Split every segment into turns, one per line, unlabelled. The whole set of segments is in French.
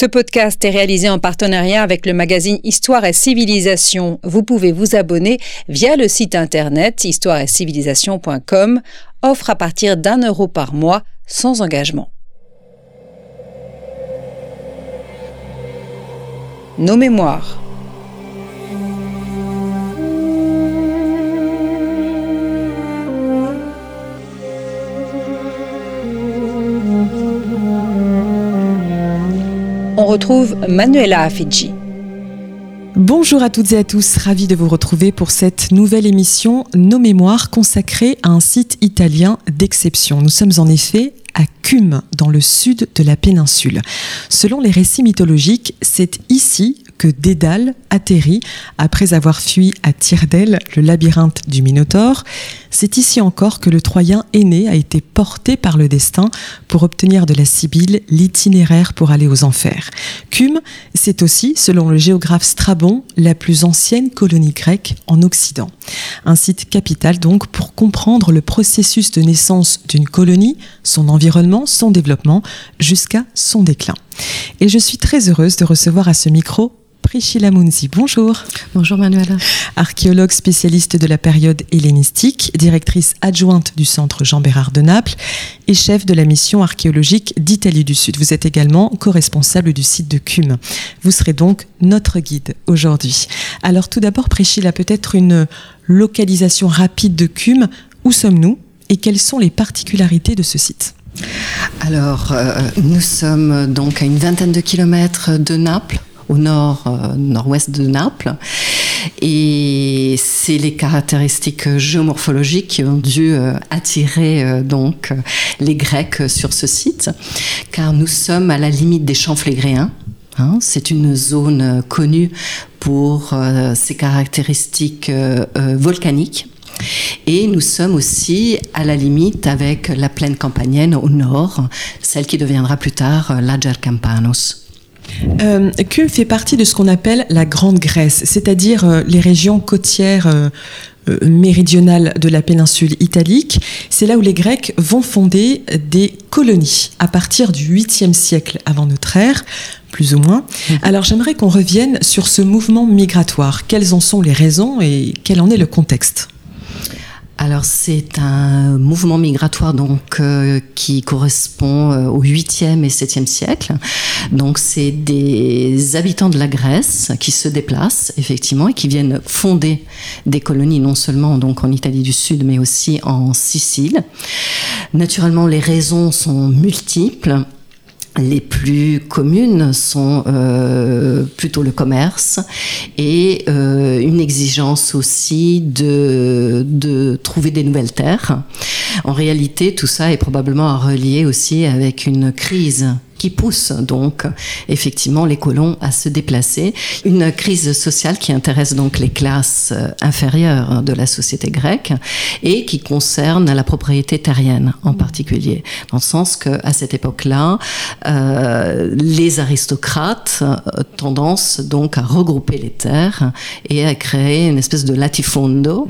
Ce podcast est réalisé en partenariat avec le magazine Histoire et Civilisation. Vous pouvez vous abonner via le site internet histoireetcivilisation.com, offre à partir d'un euro par mois sans engagement. Nos mémoires. Retrouve Manuela Afidji.
Bonjour à toutes et à tous, ravi de vous retrouver pour cette nouvelle émission Nos Mémoires consacrée à un site italien d'exception. Nous sommes en effet à Cume, dans le sud de la péninsule. Selon les récits mythologiques, c'est ici que Dédale atterrit après avoir fui à Tyrdael le labyrinthe du Minotaure. C'est ici encore que le Troyen aîné a été porté par le destin pour obtenir de la Sibylle l'itinéraire pour aller aux enfers. Cume, c'est aussi, selon le géographe Strabon, la plus ancienne colonie grecque en Occident. Un site capital donc pour comprendre le processus de naissance d'une colonie, son environnement, son développement, jusqu'à son déclin. Et je suis très heureuse de recevoir à ce micro Priscilla Munzi. Bonjour.
Bonjour Manuela.
Archéologue spécialiste de la période hellénistique, directrice adjointe du centre Jean Bérard de Naples et chef de la mission archéologique d'Italie du Sud. Vous êtes également co-responsable du site de Cume. Vous serez donc notre guide aujourd'hui. Alors tout d'abord, Priscilla, peut-être une localisation rapide de Cume. Où sommes-nous et quelles sont les particularités de ce site?
Alors, euh, nous sommes donc à une vingtaine de kilomètres de Naples, au nord, euh, nord-ouest de Naples. Et c'est les caractéristiques géomorphologiques qui ont dû euh, attirer euh, donc les Grecs sur ce site, car nous sommes à la limite des champs flégréens. Hein. c'est une zone connue pour ses caractéristiques volcaniques. Et nous sommes aussi à la limite avec la plaine campanienne au nord, celle qui deviendra plus tard l'Ager Campanos.
Euh, fait partie de ce qu'on appelle la Grande Grèce, c'est-à-dire euh, les régions côtières euh, euh, méridionales de la péninsule italique? C'est là où les Grecs vont fonder des colonies à partir du 8e siècle avant notre ère, plus ou moins. Mhm. Alors j'aimerais qu'on revienne sur ce mouvement migratoire. Quelles en sont les raisons et quel en est le contexte?
Alors c'est un mouvement migratoire donc euh, qui correspond euh, au 8e et 7e siècle. Donc c'est des habitants de la Grèce qui se déplacent effectivement et qui viennent fonder des colonies non seulement donc en Italie du Sud mais aussi en Sicile. Naturellement les raisons sont multiples les plus communes sont euh, plutôt le commerce et euh, une exigence aussi de, de trouver des nouvelles terres. En réalité, tout ça est probablement à relier aussi avec une crise qui pousse donc effectivement les colons à se déplacer. Une crise sociale qui intéresse donc les classes euh, inférieures de la société grecque et qui concerne la propriété terrienne en particulier, dans le sens que à cette époque-là, euh, les aristocrates euh, tendance donc à regrouper les terres et à créer une espèce de latifondo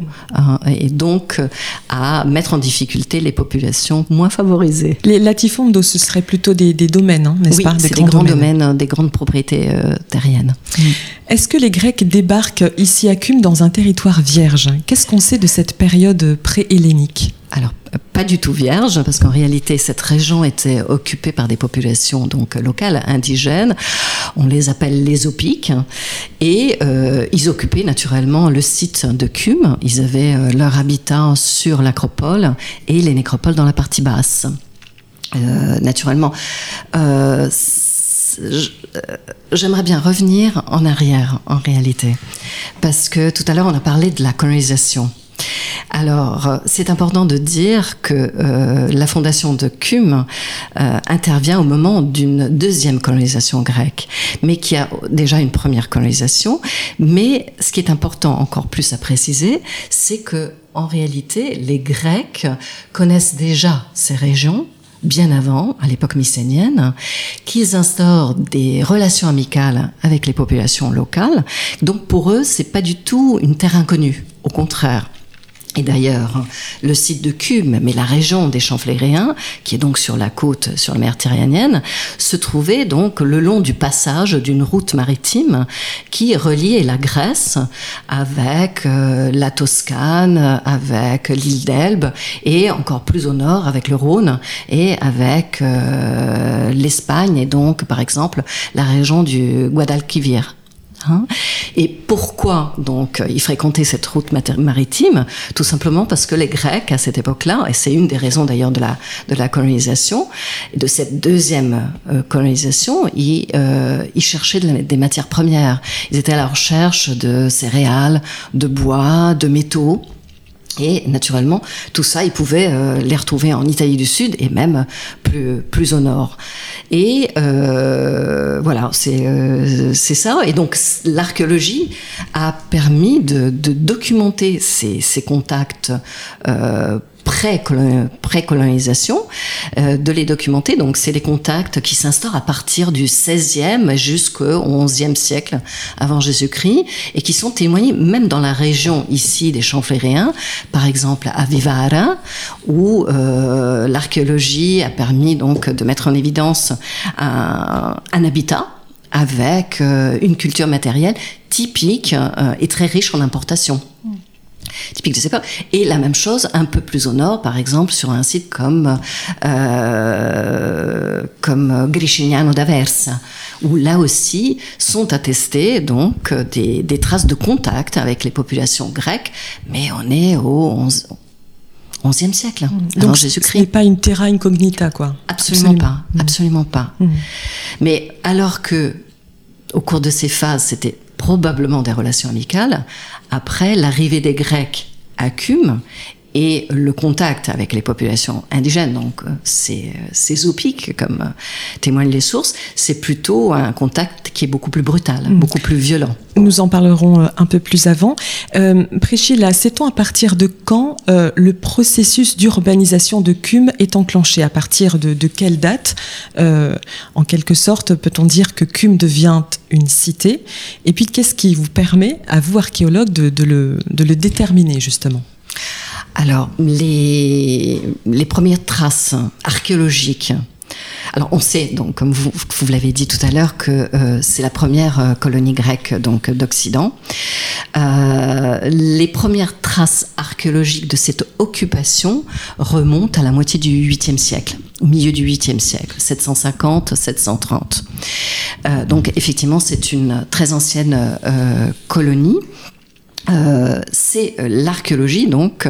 et donc à mettre en difficulté les populations moins favorisées.
Les latifondos, ce serait plutôt des domaines Hein,
oui, Des, grands, domaines. Euh, des grandes propriétés euh, terriennes.
Mm. Est-ce que les Grecs débarquent ici à Cume dans un territoire vierge? Qu'est-ce qu'on sait de cette période pré-hellénique?
Alors, pas du tout vierge, parce qu'en réalité, cette région était occupée par des populations donc locales, indigènes. On les appelle les Opiques. Et euh, ils occupaient naturellement le site de Cume. Ils avaient leur habitat sur l'acropole et les nécropoles dans la partie basse. Euh, naturellement. Euh, euh, j'aimerais bien revenir en arrière, en réalité, parce que tout à l'heure on a parlé de la colonisation. Alors, c'est important de dire que la fondation de Cume intervient au moment d'une deuxième colonisation grecque, mais qui a déjà une première colonisation. Mais ce qui est important encore plus à préciser, c'est que en réalité, les Grecs connaissent déjà ces régions bien avant, à l'époque mycénienne, qu'ils instaurent des relations amicales avec les populations locales. Donc pour eux, c'est pas du tout une terre inconnue, au contraire. Et d'ailleurs, le site de Cume, mais la région des Champs Fléréens, qui est donc sur la côte, sur la mer Tyrrhénienne, se trouvait donc le long du passage d'une route maritime qui reliait la Grèce avec euh, la Toscane, avec l'île d'Elbe et encore plus au nord avec le Rhône et avec euh, l'Espagne et donc par exemple la région du Guadalquivir. Hein. et pourquoi donc ils fréquentaient cette route maritime? Tout simplement parce que les Grecs à cette époque-là, et c'est une des raisons d'ailleurs de la, de la colonisation, de cette deuxième euh, colonisation, ils, euh, ils cherchaient des matières premières. Ils étaient à la recherche de céréales, de bois, de métaux. Et naturellement, tout ça, ils pouvaient euh, les retrouver en Italie du Sud et même plus, plus au nord. Et euh, voilà, c'est euh, ça. Et donc, l'archéologie a permis de, documenter ces, contacts euh, pré-colonisation, euh, de les documenter. Donc, c'est les contacts qui s'instaurent à partir du 16e jusqu'au 11e siècle avant Jésus-Christ et qui sont témoignés même dans la région ici des Champs Fléréens, par exemple à Vivara, où euh, l'archéologie a permis donc de mettre en évidence un, un habitat avec euh, une culture matérielle typique euh, et très riche en importations typique de ces Et la même chose un peu plus au nord, par exemple, sur un site comme, euh, comme Gricignano d'Aversa, où là aussi sont attestées donc des, des, traces de contact avec les populations grecques, mais on est au 11, 11e siècle, hein, avant Jésus-Christ. Ce
n'est pas une terra incognita, quoi.
Absolument, pas, mmh. absolument pas. Mmh. Mais alors que, au cours de ces phases, c'était probablement des relations amicales, après l'arrivée des Grecs à Cume et le contact avec les populations indigènes, donc euh, c'est euh, zoopiques comme euh, témoignent les sources, c'est plutôt un contact qui est beaucoup plus brutal, mm. beaucoup plus violent.
Nous en parlerons un peu plus avant. Euh, Priscilla, sait-on à partir de quand le processus d'urbanisation de Cume est enclenché? À partir de, quelle date? En quelque sorte, peut-on dire que Cume devient une cité? Et puis, qu'est-ce qui vous permet, à vous archéologues, de, le, de le déterminer justement?
Alors, les, les premières traces archéologiques alors on sait donc, comme vous, vous l'avez dit tout à l'heure, que euh, c'est la première euh, colonie grecque donc d'Occident. Euh, les premières traces archéologiques de cette occupation remontent à la moitié du 8e siècle, au milieu du 8e siècle, 750-730. Euh, donc effectivement, c'est une très ancienne colonie euh, c'est euh, l'archéologie donc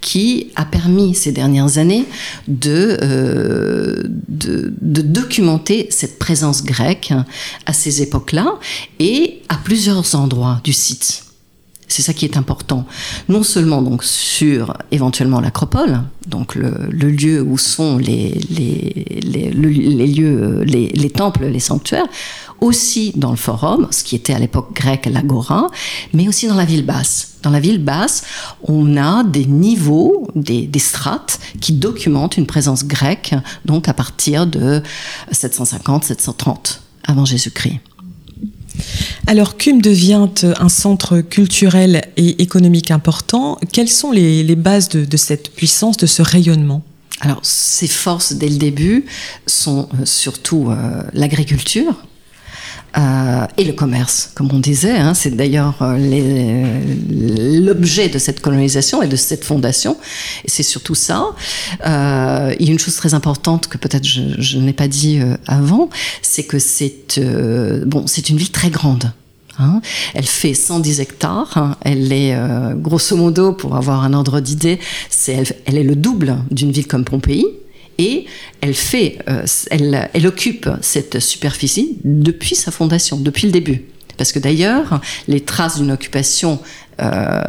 qui a permis ces dernières années de, euh, de, de, documenter cette présence grecque à ces époques-là et à plusieurs endroits du site. C'est ça qui est important. Non seulement donc sur éventuellement l'acropole, donc le, le, lieu où sont les, les, les, les lieux, les, les temples, les sanctuaires, aussi dans le forum, ce qui était à l'époque grec l'agora, mais aussi dans la ville basse. Dans la ville basse, on a des niveaux, des, des strates qui documentent une présence grecque, donc à partir de 750-730 avant Jésus-Christ.
Alors, Cume devient un centre culturel et économique important. Quelles sont les, les bases de, de, cette puissance, de ce rayonnement?
Alors, ses forces, dès le début, sont euh, surtout euh, l'agriculture, euh, et le commerce, comme on disait. Hein, c'est d'ailleurs euh, l'objet de cette colonisation et de cette fondation. C'est surtout ça. Euh, il y a une chose très importante que peut-être je, n'ai pas dit euh, avant, c'est que c'est bon, c'est une ville très grande. Hein. Elle fait 110 hectares. Hein. Elle est, grosso modo, pour avoir un ordre d'idée, elle, elle, est le double d'une ville comme Pompéi et elle fait, euh, elle, occupe cette superficie depuis sa fondation, depuis le début. Parce que d'ailleurs, les traces d'une occupation euh,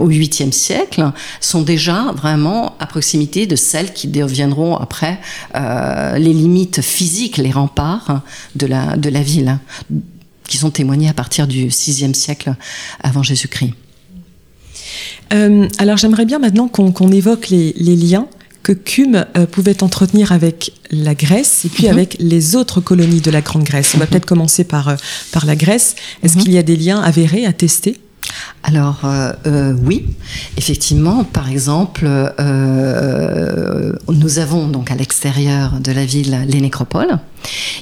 au 8e siècle sont déjà vraiment à proximité de celles qui deviendront après euh, les limites physiques, les remparts de la, ville, qui sont témoignés à partir du 6e siècle avant Jésus-Christ.
Alors j'aimerais bien maintenant qu'on qu évoque les liens que Cume euh, pouvait entretenir avec la Grèce et puis mm -hmm. avec les autres colonies de la Grande Grèce. On va mm -hmm. peut-être commencer par, euh, par la Grèce. Est-ce mm -hmm. qu'il y a des liens avérés, attestés
alors euh, oui, effectivement, par exemple, euh, nous avons donc à l'extérieur de la ville les nécropoles.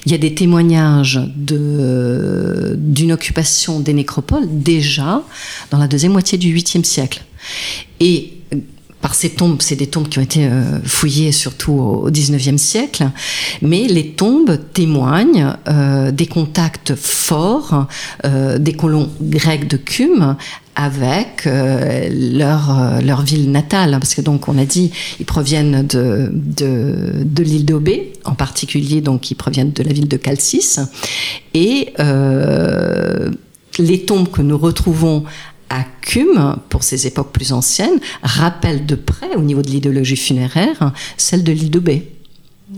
Il y a des témoignages d'une occupation des nécropoles déjà dans la deuxième moitié du 8e siècle. Et par ces tombes, c'est des tombes qui ont été euh, fouillées surtout au XIXe siècle, mais les tombes témoignent euh, des contacts forts euh, des colons grecs de Cume avec leur, leur ville natale, parce que donc on a dit ils proviennent de, de, de l'île d'Aubé, en particulier donc ils proviennent de la ville de Calcis, et les tombes que nous retrouvons à pour ces époques plus anciennes, rappelle de près, au niveau de l'idéologie funéraire, celle de l'île de Bé.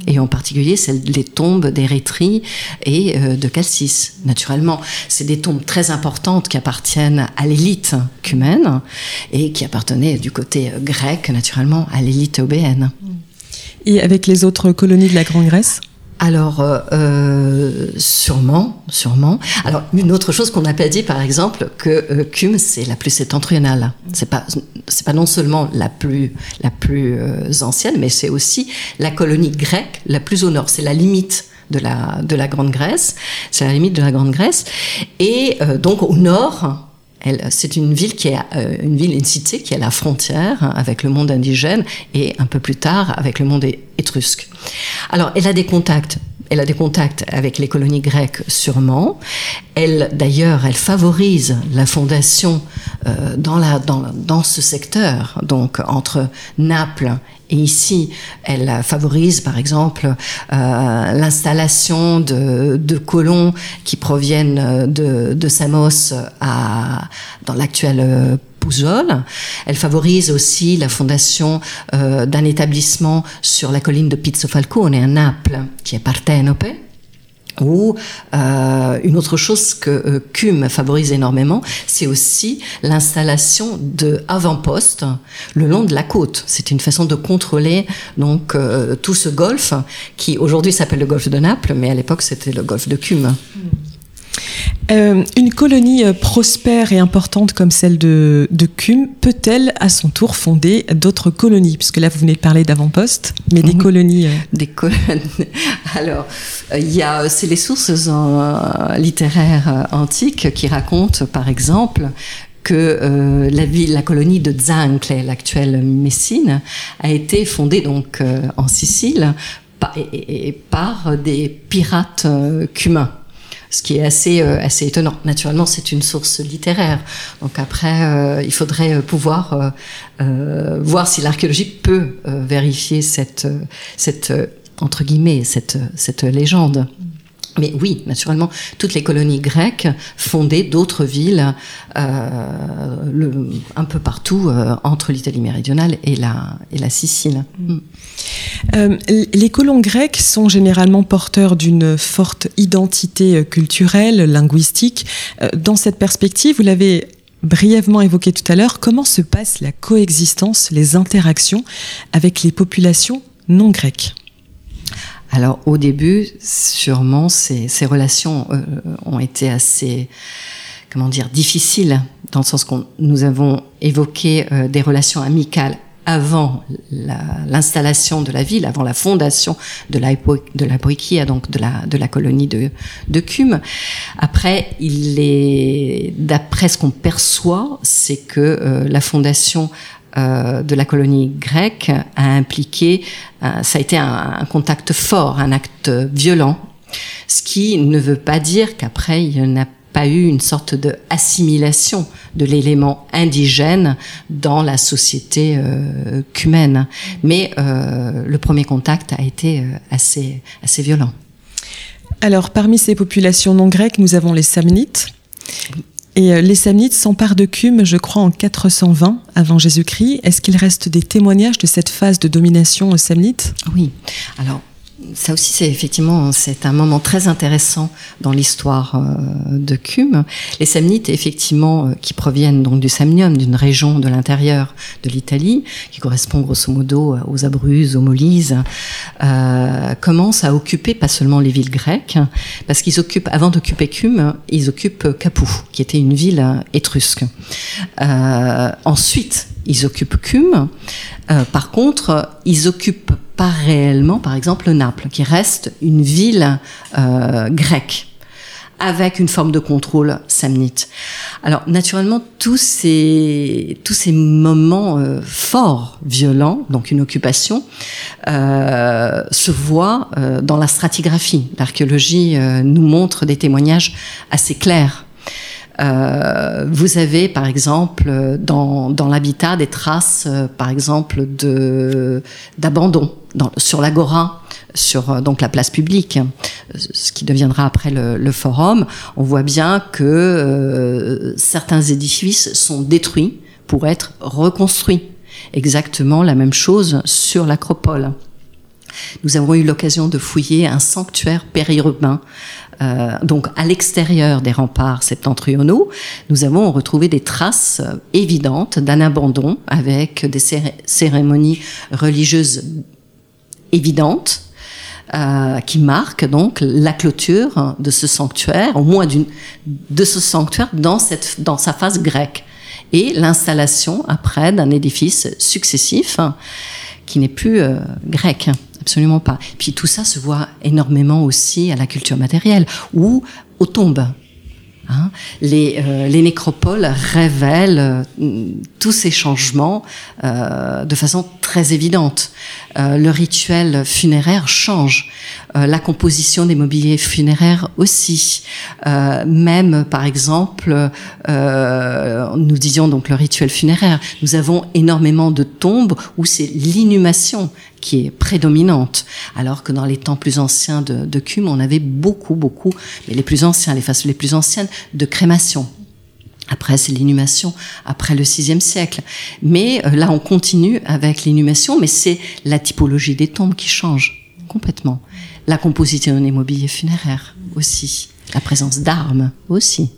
Et en particulier celle des tombes d'Érythrée et euh, de Calcis. Naturellement, c'est des tombes très importantes qui appartiennent à l'élite cumène et qui appartenaient du côté euh, grec, naturellement, à l'élite obéenne.
Et avec les autres colonies de la Grande Grèce
alors, euh, euh, sûrement, sûrement. Alors, une autre chose qu'on n'a pas dit, par exemple, que euh, Cume, c'est la plus septentrionale. C'est pas, c'est pas non seulement la plus, la plus ancienne, mais c'est aussi la colonie grecque la plus au nord. C'est la limite de la, de la Grande Grèce. C'est la limite de la Grande Grèce. Et donc, au nord, c'est une ville qui est euh, une ville, une cité qui est à la frontière avec le monde indigène et un peu plus tard avec le monde étrusque. Alors, elle a des contacts. Elle a des contacts avec les colonies grecques sûrement. Elle, d'ailleurs, elle favorise la fondation euh, dans, la, dans, dans ce secteur, donc entre Naples et ici, elle favorise, par exemple, euh, l'installation de, colons qui proviennent de, de Samos à, dans l'actuel euh, Pouzol. Elle favorise aussi la fondation euh, d'un établissement sur la colline de Pizzo Falcone à Naples, qui est Partenope ou euh, une autre chose que euh, CUM favorise énormément, c'est aussi l'installation de avant-postes le long de la côte. C'est une façon de contrôler donc euh, tout ce golfe qui aujourd'hui s'appelle le golfe de Naples, mais à l'époque c'était le golfe de CUM.
Euh, une colonie euh, prospère et importante comme celle de, de Cume peut-elle à son tour fonder d'autres colonies? Puisque là, vous venez de parler d'avant-poste, mais des mhm. colonies. Euh,
des colonies. Alors, il y a, c'est les sources littéraires antiques qui racontent, par exemple, que la ville, la colonie de Zancle, l'actuelle Messine, a été fondée donc en Sicile par, par des pirates cumains ce qui est assez, euh, assez étonnant. Naturellement, c'est une source littéraire. Donc après, euh, il faudrait euh, pouvoir voir si l'archéologie peut vérifier cette, cette entre guillemets, cette, cette légende. Mais oui, naturellement, toutes les colonies grecques fondaient d'autres villes euh, le, un peu partout euh, entre l'Italie méridionale et la, et la Sicile. Mm.
Euh, les colons grecs sont généralement porteurs d'une forte identité culturelle, linguistique. Dans cette perspective, vous l'avez brièvement évoqué tout à l'heure, comment se passe la coexistence, les interactions avec les populations non grecques?
Alors au début, sûrement, ces, relations euh, ont été assez, comment dire, difficiles, dans le sens qu'on nous avons évoqué euh, des relations amicales avant l'installation de la ville, avant la fondation de la, de la donc de la, de la colonie de, de Cume. Après, il est, d'après ce qu'on perçoit, c'est que euh, la fondation euh, de la colonie grecque a impliqué, euh, ça a été un, contact fort, un acte violent, ce qui ne veut pas dire qu'après il n'y a pas eu une sorte de assimilation de l'élément indigène dans la société euh, cumène. Mais euh, le premier contact a été assez, assez violent.
Alors, parmi ces populations non grecques, nous avons les Samnites. Et euh, les Samnites s'emparent de Cume, je crois, en 420 avant Jésus-Christ. Est-ce qu'il reste des témoignages de cette phase de domination samnite
Oui. Alors, ça aussi, c'est effectivement c'est un moment très intéressant dans l'histoire euh, de Cume. Les Samnites, effectivement, euh, qui proviennent donc du Samnium, d'une région de l'intérieur de l'Italie, qui correspond grosso modo aux Abruzzes, aux Molise, euh, commencent à occuper pas seulement les villes grecques, parce qu'ils occupent, avant d'occuper Cume, ils occupent Capoue, qui était une ville étrusque. Euh, ensuite, ils occupent Cume. Euh, par contre, ils occupent pas réellement, par exemple, Naples, qui reste une ville euh, grecque avec une forme de contrôle samnite. Alors naturellement, tous ces tous ces moments euh, forts, violents, donc une occupation, euh, se voient euh, dans la stratigraphie. L'archéologie nous montre des témoignages assez clairs euh, vous avez par exemple dans, dans l'habitat des traces, euh, par exemple de d'abandon sur l'agora, sur euh, donc la place publique, ce qui deviendra après le, le forum. On voit bien que euh, certains édifices sont détruits pour être reconstruits. Exactement la même chose sur l'acropole. Nous avons eu l'occasion de fouiller un sanctuaire périurbain euh, donc à l'extérieur des remparts septentrionaux, nous avons retrouvé des traces euh, évidentes d'un abandon avec des cérémonies religieuses évidentes. Euh, qui marquent donc la clôture de ce sanctuaire, au moins de ce sanctuaire dans, cette, dans sa phase grecque, et l'installation après d'un édifice successif hein, qui n'est plus grec. Absolument pas. Puis tout ça se voit énormément aussi à la culture matérielle ou aux tombes. Hein les, euh, les, nécropoles révèlent euh, tous ces changements euh, de façon très évidente. Le rituel funéraire change, la composition des mobiliers funéraires aussi. même, par exemple, nous disions donc le rituel funéraire. Nous avons énormément de tombes où c'est l'inhumation qui est prédominante, alors que dans les temps plus anciens de, de Cume, on avait beaucoup, beaucoup, mais les plus anciens, les faces les plus anciennes, de crémation. Après, c'est l'inhumation, après le VIe siècle. Mais euh, là, on continue avec l'inhumation, mais c'est la typologie des tombes qui change complètement. La composition des mobiliers funéraires aussi. La présence d'armes aussi.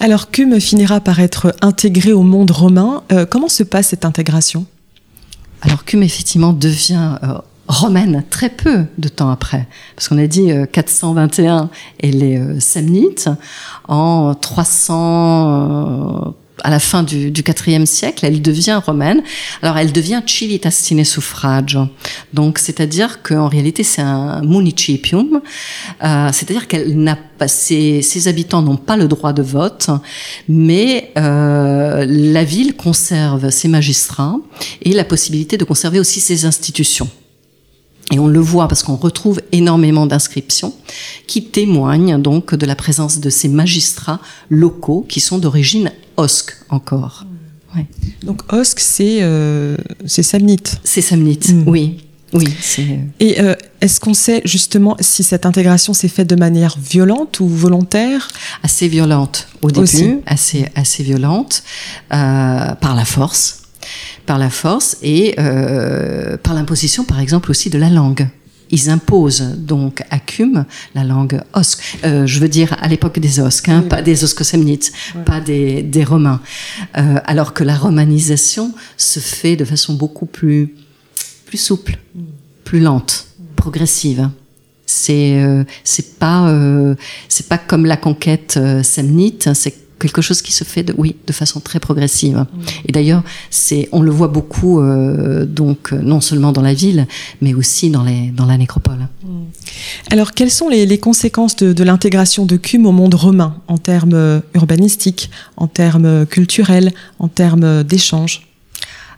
Alors, Cume finira par être intégré au monde romain. Euh, comment se passe cette intégration?
Alors Cume effectivement devient euh, romaine très peu de temps après, parce qu'on a dit euh, 421 elle est euh, samnite, en 300 euh, à la fin du, 4e siècle, elle devient romaine. Alors, elle devient civitas suffragio. Donc, c'est-à-dire qu'en réalité, c'est un municipium. Euh, c'est-à-dire qu'elle n'a pas, ses, ses habitants n'ont pas le droit de vote, mais euh, la ville conserve ses magistrats et la possibilité de conserver aussi ses institutions. Et on le voit parce qu'on retrouve énormément d'inscriptions qui témoignent donc de la présence de ces magistrats locaux qui sont d'origine osque encore.
Ouais. Donc osque, c'est euh, c'est samnite.
C'est samnite, mmh. oui. Oui,
Et euh, est-ce qu'on sait justement si cette intégration s'est faite de manière violente ou volontaire?
Assez violente au début, Aussi. assez assez violente euh, par la force par la force et euh, par l'imposition, par exemple, aussi de la langue. Ils imposent donc à Cume la langue osque. Euh, je veux dire à l'époque des osques, hein, oui. pas des oscosemnites, pas des, des Romains. Euh, alors que la romanisation se fait de façon beaucoup plus, plus souple, mm. plus lente, progressive. C'est euh, c'est pas c'est pas comme la conquête euh, samnite, c'est quelque chose qui se fait de, oui de façon très progressive mmh. et d'ailleurs c'est on le voit beaucoup euh, donc non seulement dans la ville mais aussi dans les dans la nécropole
mmh. alors quelles sont les, les conséquences de, de l'intégration de Cume au monde romain en termes urbanistiques en termes culturels en termes d'échanges?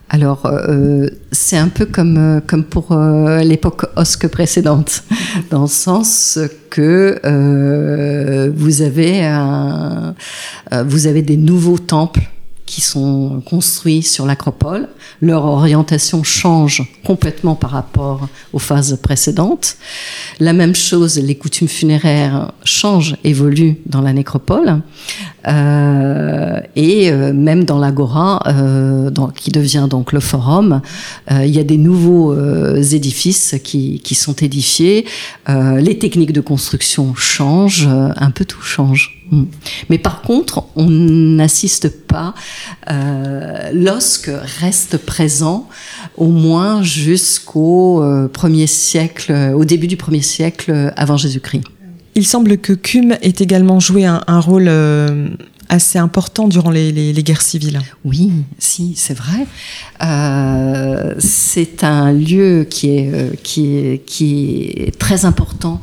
Alors, euh, c'est un peu comme, euh, comme pour euh, l'époque osque précédente, dans le sens que euh, vous, avez un, euh, vous avez des nouveaux temples qui sont construits sur l'acropole. Leur orientation change complètement par rapport aux phases précédentes. La même chose, les coutumes funéraires changent, évoluent dans la nécropole. Et même dans l'agora, qui devient donc le forum, il y a des nouveaux édifices qui, qui, sont édifiés. les techniques de construction changent, un peu tout change. Mm. Mais par contre, on n'assiste pas. Euh, L'osque reste présent au moins jusqu'au euh, premier siècle, au début du premier siècle avant Jésus-Christ.
Il semble que Cum ait également joué un, rôle euh, assez important durant les, guerres civiles.
Oui, si, c'est vrai. Euh, c'est un lieu qui est, qui est, qui est très important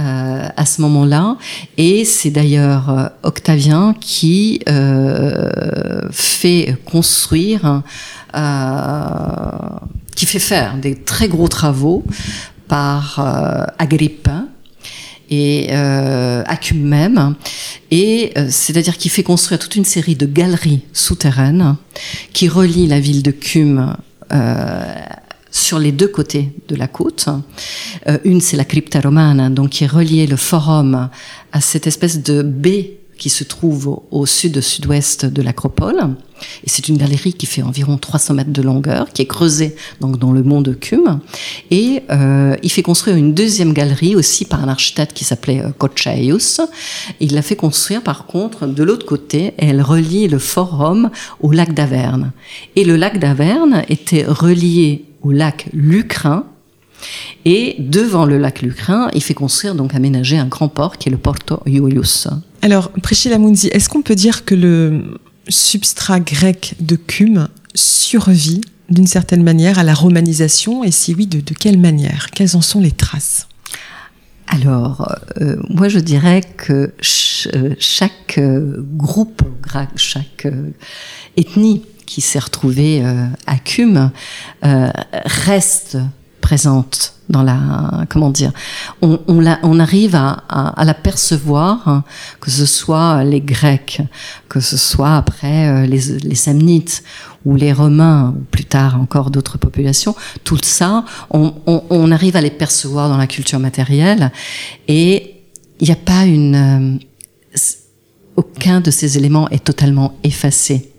euh, à ce moment-là. Et c'est d'ailleurs euh, Octavien qui euh, fait construire, qui fait faire des très gros travaux par Agrippe et euh, Acum même, et c'est-à-dire qu'il fait construire toute une série de galeries souterraines qui relient la ville de Cum euh, sur les deux côtés de la côte. Euh, une, c'est la crypta romana, donc qui reliait le forum à cette espèce de baie qui se trouve au, sud-sud-ouest de l'acropole. Et c'est une galerie qui fait environ 300 mètres de longueur, qui est creusée donc dans le mont de Cume. Et euh, il fait construire une deuxième galerie aussi par un architecte qui s'appelait euh, Il l'a fait construire par contre de l'autre côté et elle relie le forum au lac d'Averne. Et le lac d'Averne était relié au lac Lucrin. Et devant le lac Lucrin, il fait construire, donc aménager un grand port qui est le Porto Iulius.
Alors, Priscilla Munzi, est-ce qu'on peut dire que le substrat grec de Cume survit d'une certaine manière à la romanisation? Et si oui, de, quelle manière? Quelles en sont les traces?
Alors, euh, moi je dirais que euh, chaque euh, groupe chaque ethnie qui s'est retrouvée euh, à Cume euh, reste présente dans la comment dire on, arrive à, la percevoir hein, que ce soit les Grecs que ce soit après euh, les, Samnites ou les Romains ou plus tard encore d'autres populations tout ça on, arrive à les percevoir dans la culture matérielle. Et il n'y a pas une aucun de ces éléments est totalement effacé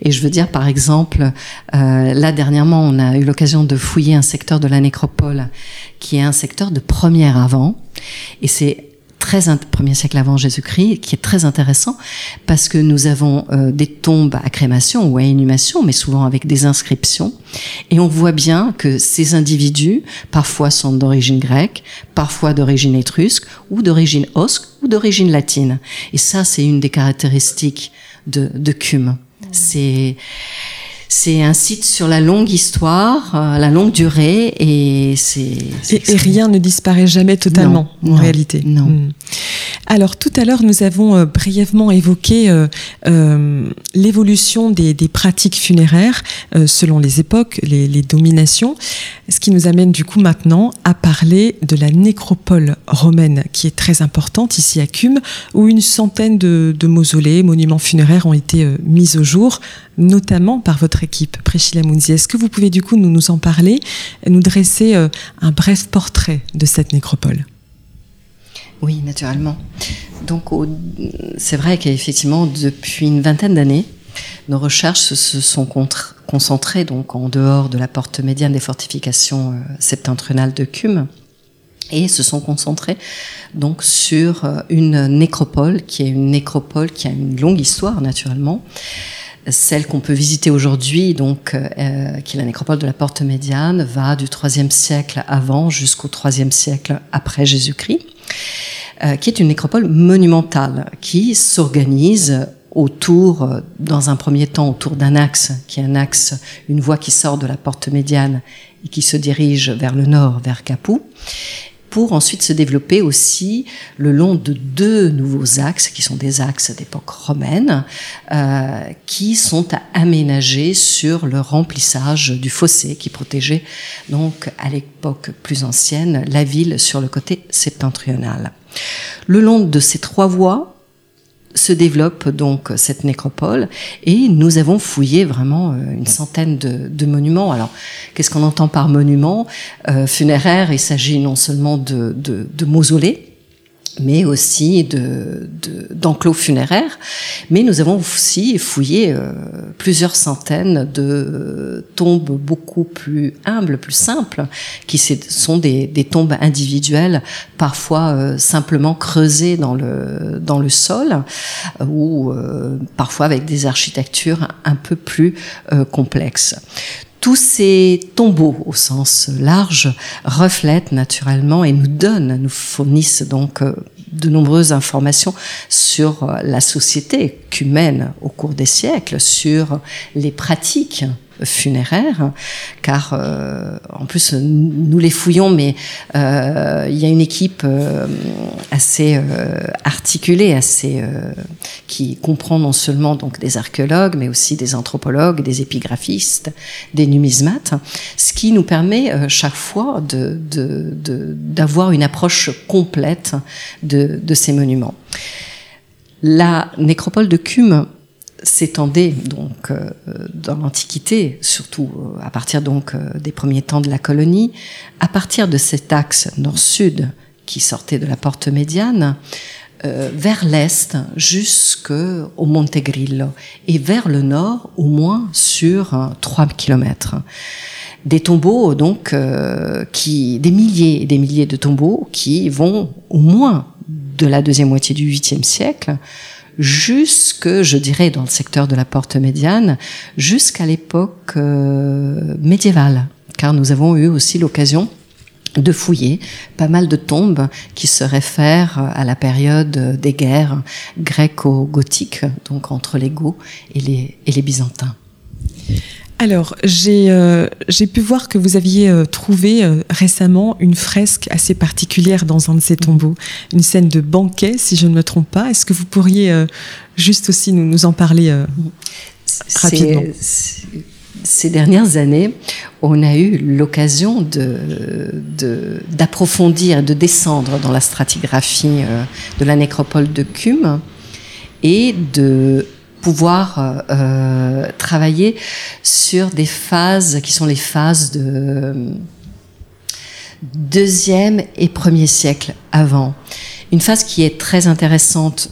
et je veux dire, par exemple, euh, là dernièrement, on a eu l'occasion de fouiller un secteur de la nécropole qui est un secteur de première avant, et c'est très premier siècle avant Jésus-Christ, qui est très intéressant parce que nous avons euh, des tombes à crémation ou à inhumation, mais souvent avec des inscriptions, et on voit bien que ces individus parfois sont d'origine grecque, parfois d'origine étrusque, ou d'origine osque, ou d'origine latine. Et ça, c'est une des caractéristiques de, de Cume. C'est c'est un site sur la longue histoire, euh, la longue durée, et c'est.
Et, rien ne disparaît jamais totalement, en réalité.
Non. Hmm.
Alors tout à l'heure, nous avons euh, brièvement évoqué euh, l'évolution des, pratiques funéraires selon les époques, les, dominations, ce qui nous amène du coup maintenant à parler de la nécropole romaine, qui est très importante ici à Cume, où une centaine de, mausolées, monuments funéraires ont été mis au jour notamment par votre équipe, Priscilla Mounzi. Est-ce que vous pouvez du coup nous, nous en parler nous dresser euh, un bref portrait de cette nécropole?
Oui, naturellement. Donc, c'est vrai qu'effectivement, depuis une vingtaine d'années, nos recherches se sont concentrées donc en dehors de la porte médiane des fortifications euh, septentrionales de Cume et se sont concentrées donc sur euh, une nécropole qui est une nécropole qui a une longue histoire naturellement celle qu'on peut visiter aujourd'hui, donc euh, qui est la nécropole de la Porte Médiane, va du IIIe siècle avant jusqu'au IIIe siècle après Jésus-Christ, euh, qui est une nécropole monumentale qui s'organise autour, euh, dans un premier temps, autour d'un axe, qui est un axe, une voie qui sort de la Porte Médiane et qui se dirige vers le nord, vers Capoue, pour ensuite se développer aussi le long de deux nouveaux axes, qui sont des axes d'époque romaine, euh, qui sont à aménager sur le remplissage du fossé qui protégeait donc à l'époque plus ancienne la ville sur le côté septentrional. Le long de ces trois voies, se développe donc cette nécropole et nous avons fouillé vraiment euh, une centaine de, monuments. Alors, qu'est-ce qu'on entend par monument? Euh, funéraire Il s'agit non seulement de, de, mausolées, mais aussi de, d'enclos funéraires. Mais nous avons aussi fouillé euh, plusieurs centaines de tombes beaucoup plus humbles, plus simples, qui sont des, des tombes individuelles, parfois euh, simplement creusées dans le, dans le sol, ou euh, parfois avec des architectures un peu plus complexes. Tous ces tombeaux, au sens large, reflètent naturellement et nous donnent, nous fournissent donc euh, de nombreuses informations sur euh, la société qu'humaine au cours des siècles, sur les pratiques funéraires, car euh, en plus nous les fouillons, mais euh, il y a une équipe euh, assez articulée, assez qui comprend non seulement donc des archéologues, mais aussi des anthropologues, des épigraphistes, des numismates, ce qui nous permet chaque fois de, d'avoir une approche complète de, de ces monuments. La nécropole de Cume s'étendait donc euh, dans l'Antiquité, surtout euh, à partir donc euh, des premiers temps de la colonie, à partir de cet axe nord-sud qui sortait de la porte médiane, vers l'est jusqu'au Montegrillo et vers le nord au moins sur 3 kilomètres. Des tombeaux donc qui des milliers et des milliers de tombeaux qui vont au moins de la deuxième moitié du 8e siècle jusque, je dirais, dans le secteur de la porte médiane, jusqu'à l'époque euh, médiévale, car nous avons eu aussi l'occasion de fouiller pas mal de tombes qui se réfèrent à la période des guerres gréco-gothiques, donc entre les Goths et les, et les Byzantins.
Alors, euh, j'ai pu voir que vous aviez euh, trouvé euh, récemment une fresque assez particulière dans un de ces tombeaux, une scène de banquet, si je ne me trompe pas. Est-ce que vous pourriez juste aussi nous, nous en parler rapidement?
ces dernières années, on a eu l'occasion d'approfondir, de, de, descendre dans la stratigraphie de la nécropole de Cume et de pouvoir euh, euh, travailler sur des phases qui sont les phases de deuxième et premier siècle avant. Une phase qui est très intéressante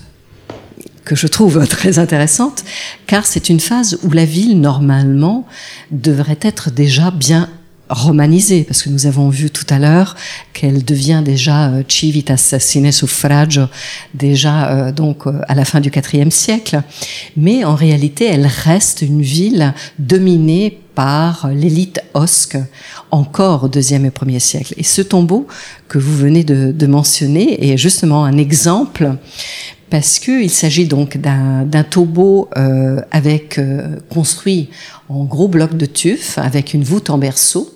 que je trouve très intéressante, car c'est une phase où la ville, normalement, devrait être déjà bien romanisée, parce que nous avons vu tout à l'heure qu'elle devient déjà euh, civitas sine suffragio, déjà euh, donc euh, à la fin du IVe siècle, mais en réalité elle reste une ville dominée par l'élite osque encore au deuxième et premier siècle. Et ce tombeau que vous venez de, de mentionner est justement un exemple parce qu'il s'agit donc d'un tombeau euh, avec euh, construit en gros bloc de tuf avec une voûte en berceau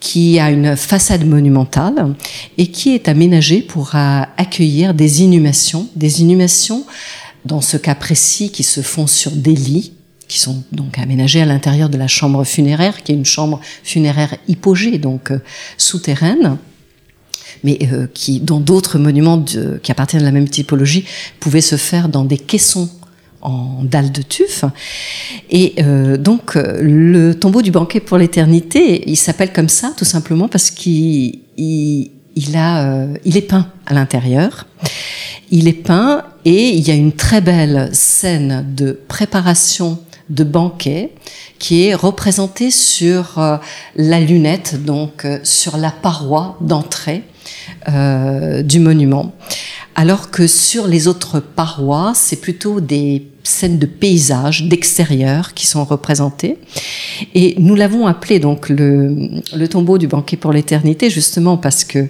qui a une façade monumentale et qui est aménagé pour accueillir des inhumations, des inhumations dans ce cas précis qui se font sur des lits qui sont donc aménagés à l'intérieur de la chambre funéraire, qui est une chambre funéraire hypogée, donc euh, souterraine mais euh, qui, dont d'autres monuments qui appartiennent à la même typologie pouvaient se faire dans des caissons en dalles de tuf. Et euh, donc, euh, le tombeau du banquet pour l'éternité, il s'appelle comme ça tout simplement parce qu'il il, a, euh, il est peint à l'intérieur. Il est peint et il y a une très belle scène de préparation de banquet qui est représentée sur la lunette, donc sur la paroi d'entrée du monument alors que sur les autres parois, c'est plutôt des scènes de paysages, d'extérieur qui sont représentées. Et nous l'avons appelé donc le, tombeau du banquet pour l'éternité, justement parce que,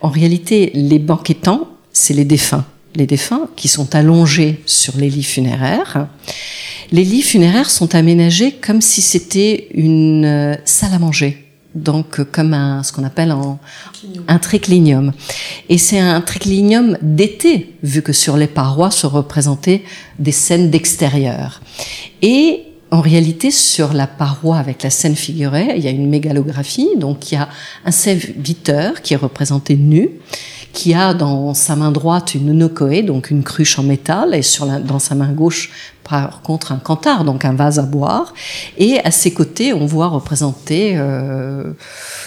en réalité, les banquetants, c'est les défunts. Les défunts qui sont allongés sur les lits funéraires. Les lits funéraires sont aménagés comme si c'était une euh, salle à manger donc comme un, ce qu'on appelle un triclinium. Et c'est un triclinium d'été, vu que sur les parois se représentaient des scènes d'extérieur. Et en réalité, sur la paroi avec la scène figurée, il y a une mégalographie, donc il y a un serviteur qui est représenté nu, qui a dans sa main droite une nokoe, donc une cruche en métal, et sur dans sa main gauche, par contre, un cantar, donc un vase à boire. Et à ses côtés, on voit représenter euh,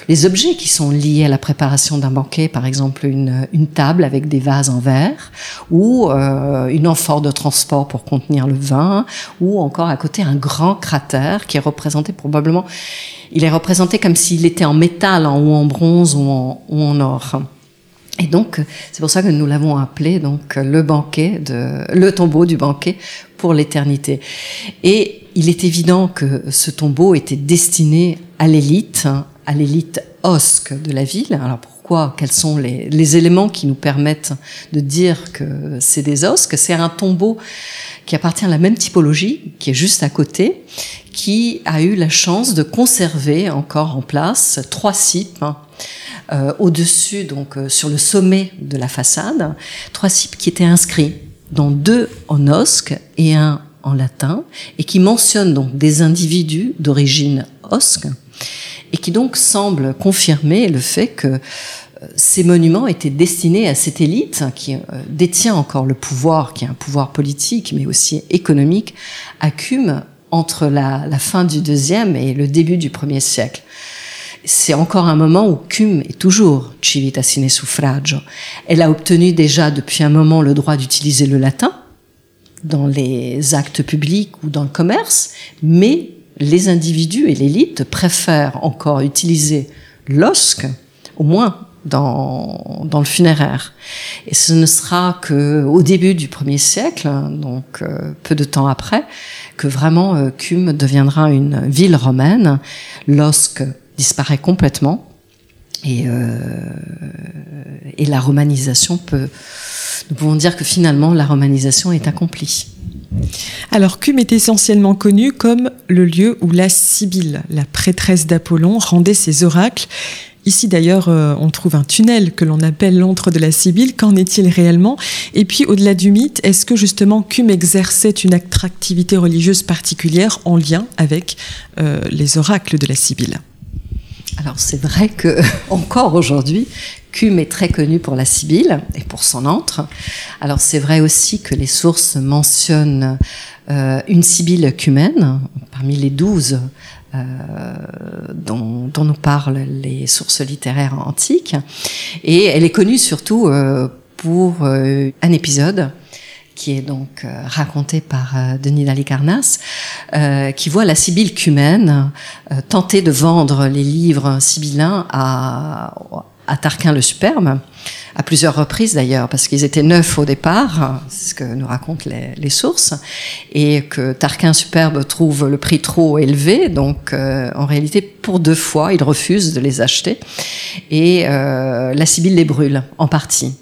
les objets qui sont liés à la préparation d'un banquet, par exemple une, une, table avec des vases en verre, ou euh, une amphore de transport pour contenir le vin, ou encore à côté un grand cratère qui est représenté probablement, il est représenté comme s'il était en métal, ou en bronze, ou en, ou en or. Et donc, c'est pour ça que nous l'avons appelé donc le banquet de, le tombeau du banquet pour l'éternité. Et il est évident que ce tombeau était destiné à l'élite, hein, à l'élite osque de la ville. Alors pourquoi? Quels sont les, les, éléments qui nous permettent de dire que c'est des osques? C'est un tombeau qui appartient à la même typologie, qui est juste à côté, qui a eu la chance de conserver encore en place trois cipes. Euh, au-dessus, donc euh, sur le sommet de la façade, trois cipes qui étaient inscrits, dont deux en osque et un en latin, et qui mentionnent donc des individus d'origine osque, et qui donc semblent confirmer le fait que euh, ces monuments étaient destinés à cette élite qui détient encore le pouvoir, qui est un pouvoir politique, mais aussi économique, à Cume entre la, la fin du deuxième et le début du premier siècle c'est encore un moment où Cum est toujours civitasine suffragio. Elle a obtenu déjà depuis un moment le droit d'utiliser le latin dans les actes publics ou dans le commerce, mais les individus et l'élite préfèrent encore utiliser l'osque, au moins dans, dans le funéraire. Et ce ne sera que au début du premier siècle, donc euh, peu de temps après, que vraiment euh, Cum deviendra une ville romaine. L'osque disparaît complètement. Et, euh, et la romanisation peut. Nous pouvons dire que finalement, la romanisation est accomplie.
Alors, Cume est essentiellement connu comme le lieu où la Sibylle, la prêtresse d'Apollon, rendait ses oracles. Ici d'ailleurs, euh, on trouve un tunnel que l'on appelle l'antre de la Sibylle. Qu'en est-il réellement? Et puis, au-delà du mythe, est-ce que justement Cume exerçait une attractivité religieuse particulière en lien avec euh, les oracles de la Sibylle
alors c'est vrai que encore aujourd'hui, Cume est très connu pour la Sibylle et pour son antre. Alors c'est vrai aussi que les sources mentionnent euh, une Sibylle cumène parmi les douze euh, dont, dont, nous parlent les sources littéraires antiques. Et elle est connue surtout euh, pour euh, un épisode qui est donc euh, raconté par euh, Denis d'Alicarnasse, euh, qui voit la Sibylle Cumène tenter de vendre les livres sibyllins à, à Tarquin le Superbe, à plusieurs reprises d'ailleurs, parce qu'ils étaient neufs au départ, c'est ce que nous racontent les, les, sources, et que Tarquin Superbe trouve le prix trop élevé, donc en réalité pour deux fois il refuse de les acheter, et la Sibylle les brûle en partie.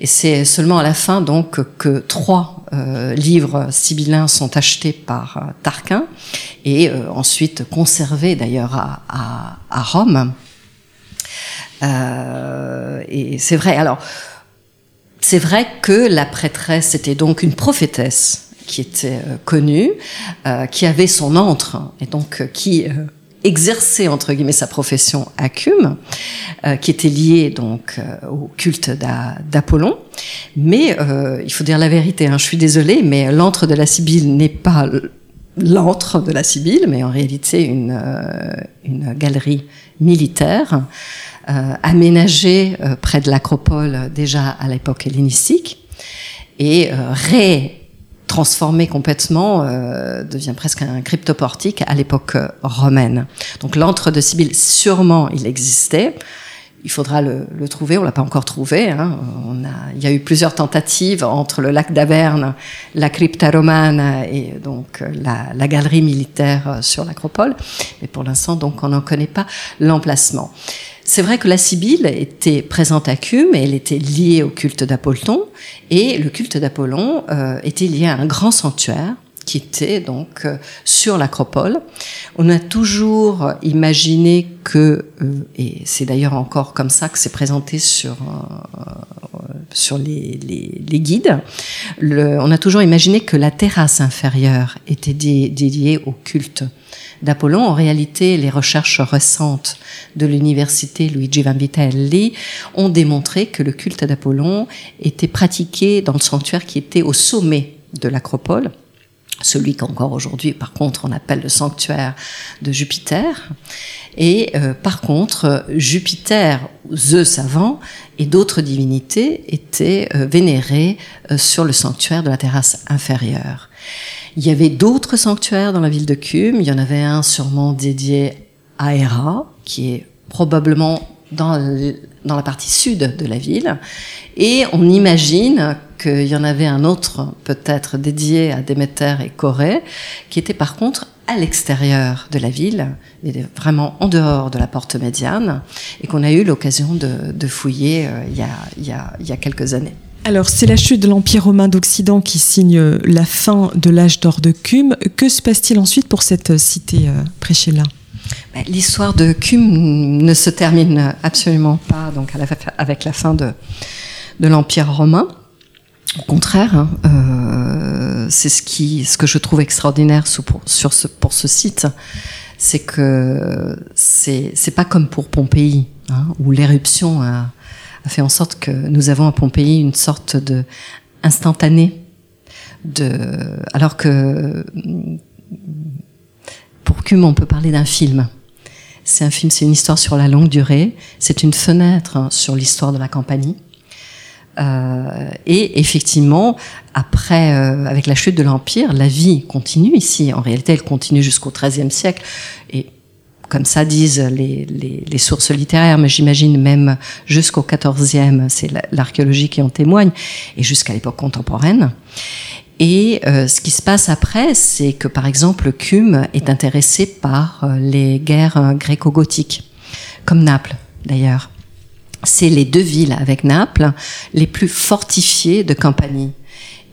Et c'est seulement à la fin donc que trois euh, livres sibyllins sont achetés par euh, Tarquin et euh, ensuite conservés d'ailleurs à, à, à, Rome. Euh, et c'est vrai. Alors, c'est vrai que la prêtresse était donc une prophétesse qui était connue, qui avait son antre et donc qui exercer entre guillemets sa profession à Cume, euh, qui était liée donc euh, au culte d'Apollon. Mais euh, il faut dire la vérité, hein, je suis désolée, mais l'antre de la Sibylle n'est pas l'antre de la Sibylle, mais en réalité une, euh, une galerie militaire aménagée près de l'acropole déjà à l'époque hellénistique et ré transformé complètement, euh, devient presque un cryptoportique à l'époque euh, romaine. Donc l'antre de Sibylle, sûrement il existait. Il faudra le, trouver, on l'a pas encore trouvé. Hein. Il y a eu plusieurs tentatives entre le lac d'Averne, la crypta romane et donc la, la galerie militaire euh, sur l'acropole. Mais pour l'instant, donc, on n'en connaît pas l'emplacement. C'est vrai que la Sibylle était présente à Cume et elle était liée au culte d'Apollon. Et le culte d'Apollon euh, était lié à un grand sanctuaire qui était donc euh, sur l'acropole. On a toujours imaginé que, euh, et c'est d'ailleurs encore comme ça que c'est présenté sur, sur les, les, les guides, le, on a toujours imaginé que la terrasse inférieure était dédiée au culte d'Apollon. En réalité, les recherches récentes de l'université Luigi Vanvitelli ont démontré que le culte d'Apollon était pratiqué dans le sanctuaire qui était au sommet de l'acropole celui qu'encore aujourd'hui, par contre, on appelle le sanctuaire de Jupiter. Et euh, par contre, Jupiter, Zeus avant, et d'autres divinités étaient euh, vénérés euh, sur le sanctuaire de la terrasse inférieure. Il y avait d'autres sanctuaires dans la ville de Cume. Il y en avait un sûrement dédié à Héra, qui est probablement dans, dans la partie sud de la ville. Et on imagine qu'il y en avait un autre, peut-être dédié à Déméter et Corée, qui était par contre à l'extérieur de la ville, vraiment en dehors de la porte médiane, et qu'on a eu l'occasion de, fouiller euh, il, y a, il, y a, il y a quelques années.
Alors, c'est la chute de l'Empire romain d'Occident qui signe la fin de l'âge d'or de Cume. Que se passe-t-il ensuite pour cette cité euh, là
ben, L'histoire de Cume ne se termine absolument pas donc avec la fin de, de l'Empire romain. Au contraire, hein, euh, c'est ce qui, ce que je trouve extraordinaire sur ce, pour ce site, c'est que c'est c'est pas comme pour Pompéi, hein, où l'éruption a, a, fait en sorte que nous avons à Pompéi une sorte de instantané, de alors que pour Cume on peut parler d'un film. C'est un film, c'est une histoire sur la longue durée, c'est une fenêtre sur l'histoire de la campagne euh, et effectivement, après, euh, avec la chute de l'Empire, la vie continue ici. En réalité, elle continue jusqu'au XIIIe siècle. Comme ça disent les, les, les sources littéraires, mais j'imagine même jusqu'au XIVe, c'est l'archéologie qui en témoigne, et jusqu'à l'époque contemporaine. Et euh, ce qui se passe après, c'est que par exemple, Cume est intéressé par les guerres gréco-gothiques, comme Naples d'ailleurs c'est les deux villes avec Naples les plus fortifiées de Campanie.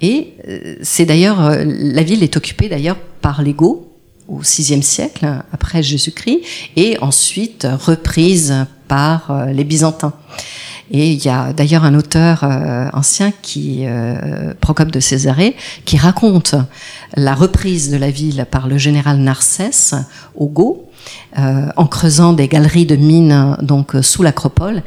Et euh, c'est d'ailleurs euh, la ville est occupée d'ailleurs par les Goths au VIe siècle après Jésus-Christ et ensuite reprise par euh, les Byzantins. Et il y a d'ailleurs un auteur ancien qui, Procope de Césarée, qui raconte la reprise de la ville par le général Narcisse au Goths euh, en creusant des galeries de mines donc euh, sous l'acropole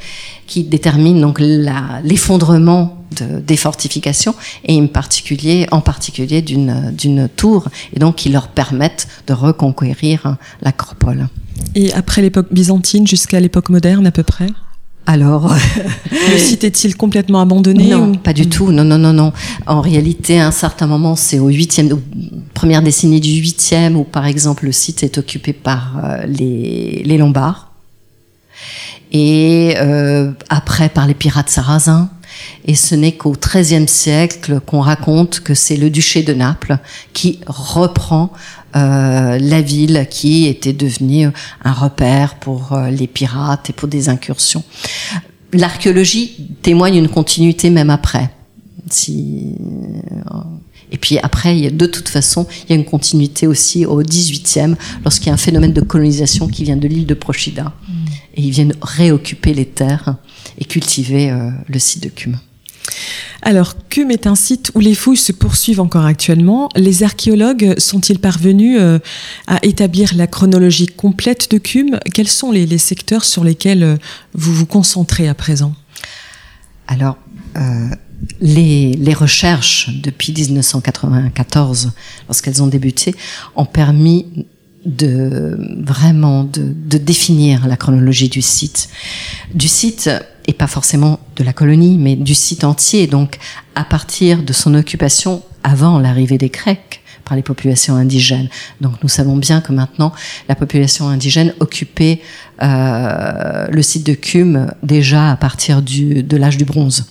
qui déterminent donc l'effondrement des fortifications et en particulier, en particulier d'une, d'une tour et donc qui leur permettent de reconquérir l'acropole.
Et après l'époque byzantine jusqu'à l'époque moderne à peu près?
Alors,
le site est-il complètement abandonné
Non, pas du tout. Non, non, non, non. En réalité, à un certain moment, c'est au huitième, première décennie du huitième, où par exemple le site est occupé par euh, les, les Lombards, et euh, après par les pirates sarrasins. Et ce n'est qu'au XIIIe siècle qu'on raconte que c'est le duché de Naples qui reprend euh, la ville qui était devenue un repère pour euh, les pirates et pour des incursions. L'archéologie témoigne une continuité même après. Euh, et puis après, de toute façon, il y a une continuité aussi au 18e, lorsqu'il y a un phénomène de colonisation qui vient de l'île de Prochida. Et ils viennent réoccuper les terres et cultiver le site de Cume.
Alors, Cume est un site où les fouilles se poursuivent encore actuellement. Les archéologues sont-ils parvenus euh, à établir la chronologie complète de Cume? Quels sont les, secteurs sur lesquels euh, vous vous concentrez à présent?
Alors, euh, les, recherches depuis 1994, lorsqu'elles ont débuté, ont permis de vraiment de, de, définir la chronologie du site. Du site et pas forcément de la colonie, mais du site entier. Donc, à partir de son occupation avant l'arrivée des Grecs par les populations indigènes. Donc, nous savons bien que maintenant, la population indigène occupait euh, le site de Cume déjà à partir du, de l'âge du bronze.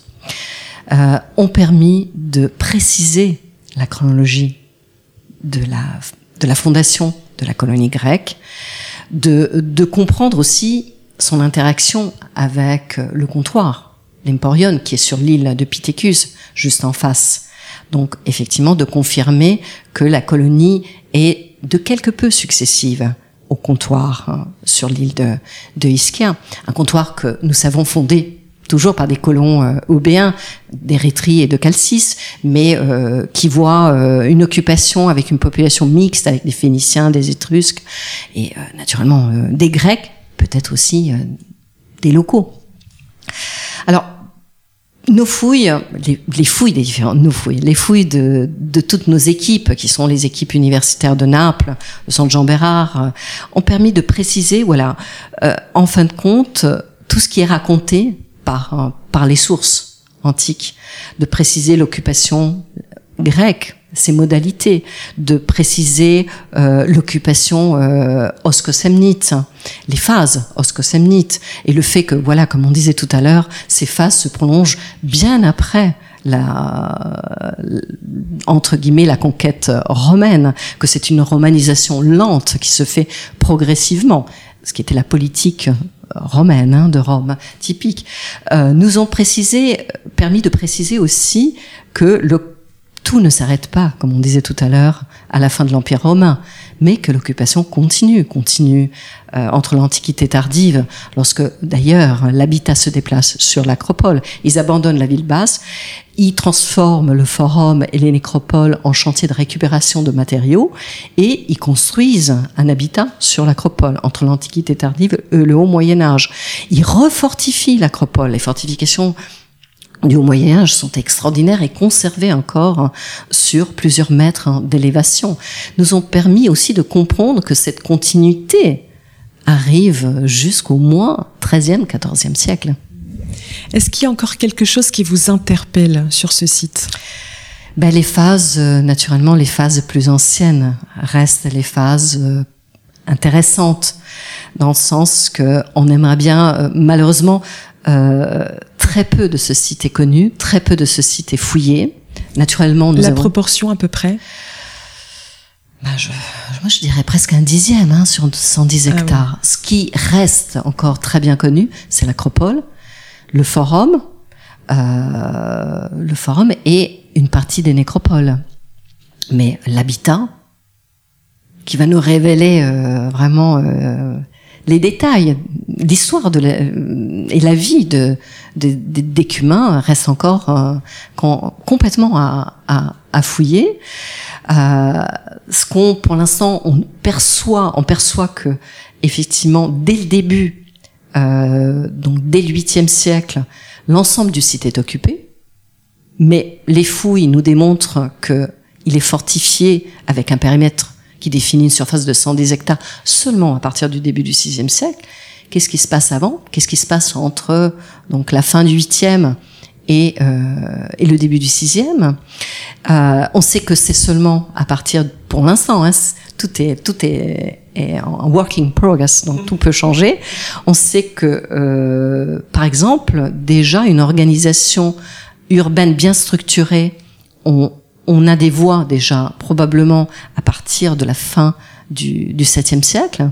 Euh, ont permis de préciser la chronologie de la, de la fondation de la colonie grecque, de, de comprendre aussi son interaction avec euh, le comptoir, l'Emporion, qui est sur l'île de Pithekus, juste en face. Donc, effectivement, de confirmer que la colonie est de quelque peu successive au comptoir hein, sur l'île de, de Ischia, un comptoir que nous savons fondé toujours par des colons euh, eubéens, d'Érythrée et de Calcis, mais euh, qui voient euh, une occupation avec une population mixte, avec des Phéniciens, des Étrusques, et naturellement des Grecs, peut-être aussi des locaux. Alors, nos fouilles, les, fouilles des différents, nos fouilles, les fouilles de, toutes nos équipes, qui sont les équipes universitaires de Naples, de San Jean Bérard, ont permis de préciser, voilà, en fin de compte, tout ce qui est raconté par, par les sources antiques, de préciser l'occupation grecque, ses modalités, de préciser euh, l'occupation euh, oscosemnite, les phases oscosemnites, et le fait que, voilà, comme on disait tout à l'heure, ces phases se prolongent bien après la entre guillemets la conquête romaine, que c'est une romanisation lente qui se fait progressivement, ce qui était la politique romaine hein, de Rome, typique, euh, nous ont précisé, permis de préciser aussi que le tout ne s'arrête pas, comme on disait tout à l'heure, à la fin de l'Empire romain, mais que l'occupation continue, continue euh, entre l'Antiquité tardive, lorsque d'ailleurs l'habitat se déplace sur l'acropole. Ils abandonnent la ville basse, ils transforment le forum et les nécropoles en chantier de récupération de matériaux et ils construisent un habitat sur l'acropole entre l'Antiquité tardive et le Haut Moyen Âge. Ils refortifient l'acropole. Les fortifications du Haut Moyen Âge sont extraordinaires et conservées encore sur plusieurs mètres d'élévation, nous ont permis aussi de comprendre que cette continuité arrive jusqu'au moins 13e, 14e siècle.
Est-ce qu'il y a encore quelque chose qui vous interpelle sur ce site?
Ben, Les phases, euh, naturellement, les phases plus anciennes restent les phases euh, intéressantes, dans le sens que on aimerait bien, euh, malheureusement, euh, très peu de ce site est connu, très peu de ce site est fouillé. Naturellement, nous
la proportion à peu près.
Ben je, moi, je dirais presque un dixième hein, sur 110 ah hectares. Ce qui reste encore très bien connu, c'est l'acropole, le forum, euh, le forum et une partie des nécropoles. Mais l'habitat, qui va nous révéler euh, vraiment euh, les détails, l'histoire de la, et la vie de, d'écumains reste encore euh, complètement à, à, fouiller. Euh, ce qu'on, pour l'instant, on perçoit, on perçoit que effectivement, dès le début, euh, donc dès le 8e siècle, l'ensemble du site est occupé. Mais les fouilles nous démontrent que il est fortifié avec un périmètre qui définit une surface de 110 hectares seulement à partir du début du VIe siècle. Qu'est-ce qui se passe avant? Qu'est-ce qui se passe entre donc la fin du 8e et, euh, et le début du 6e euh, On sait que c'est seulement à partir, pour l'instant, hein, tout est tout est, est, en working progress, donc tout peut changer. On sait que, euh, par exemple, déjà une organisation urbaine bien structurée, on, on a des voies déjà probablement à partir de la fin du, du 7e siècle.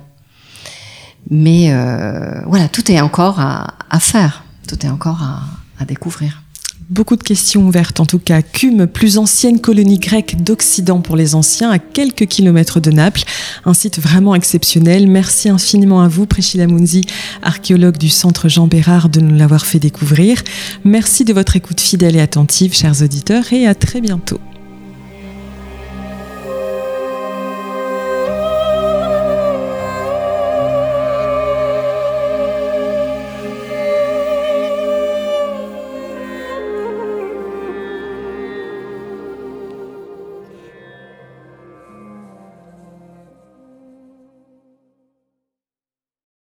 Mais euh, voilà, tout est encore à, faire, tout est encore à, à découvrir.
Beaucoup de questions ouvertes, en tout cas. Cume, plus ancienne colonie grecque d'Occident pour les anciens, à quelques kilomètres de Naples. Un site vraiment exceptionnel. Merci infiniment à vous, Priscilla Munzi, archéologue du Centre Jean Bérard, de nous l'avoir fait découvrir. Merci de votre écoute fidèle et attentive, chers auditeurs, et à très bientôt.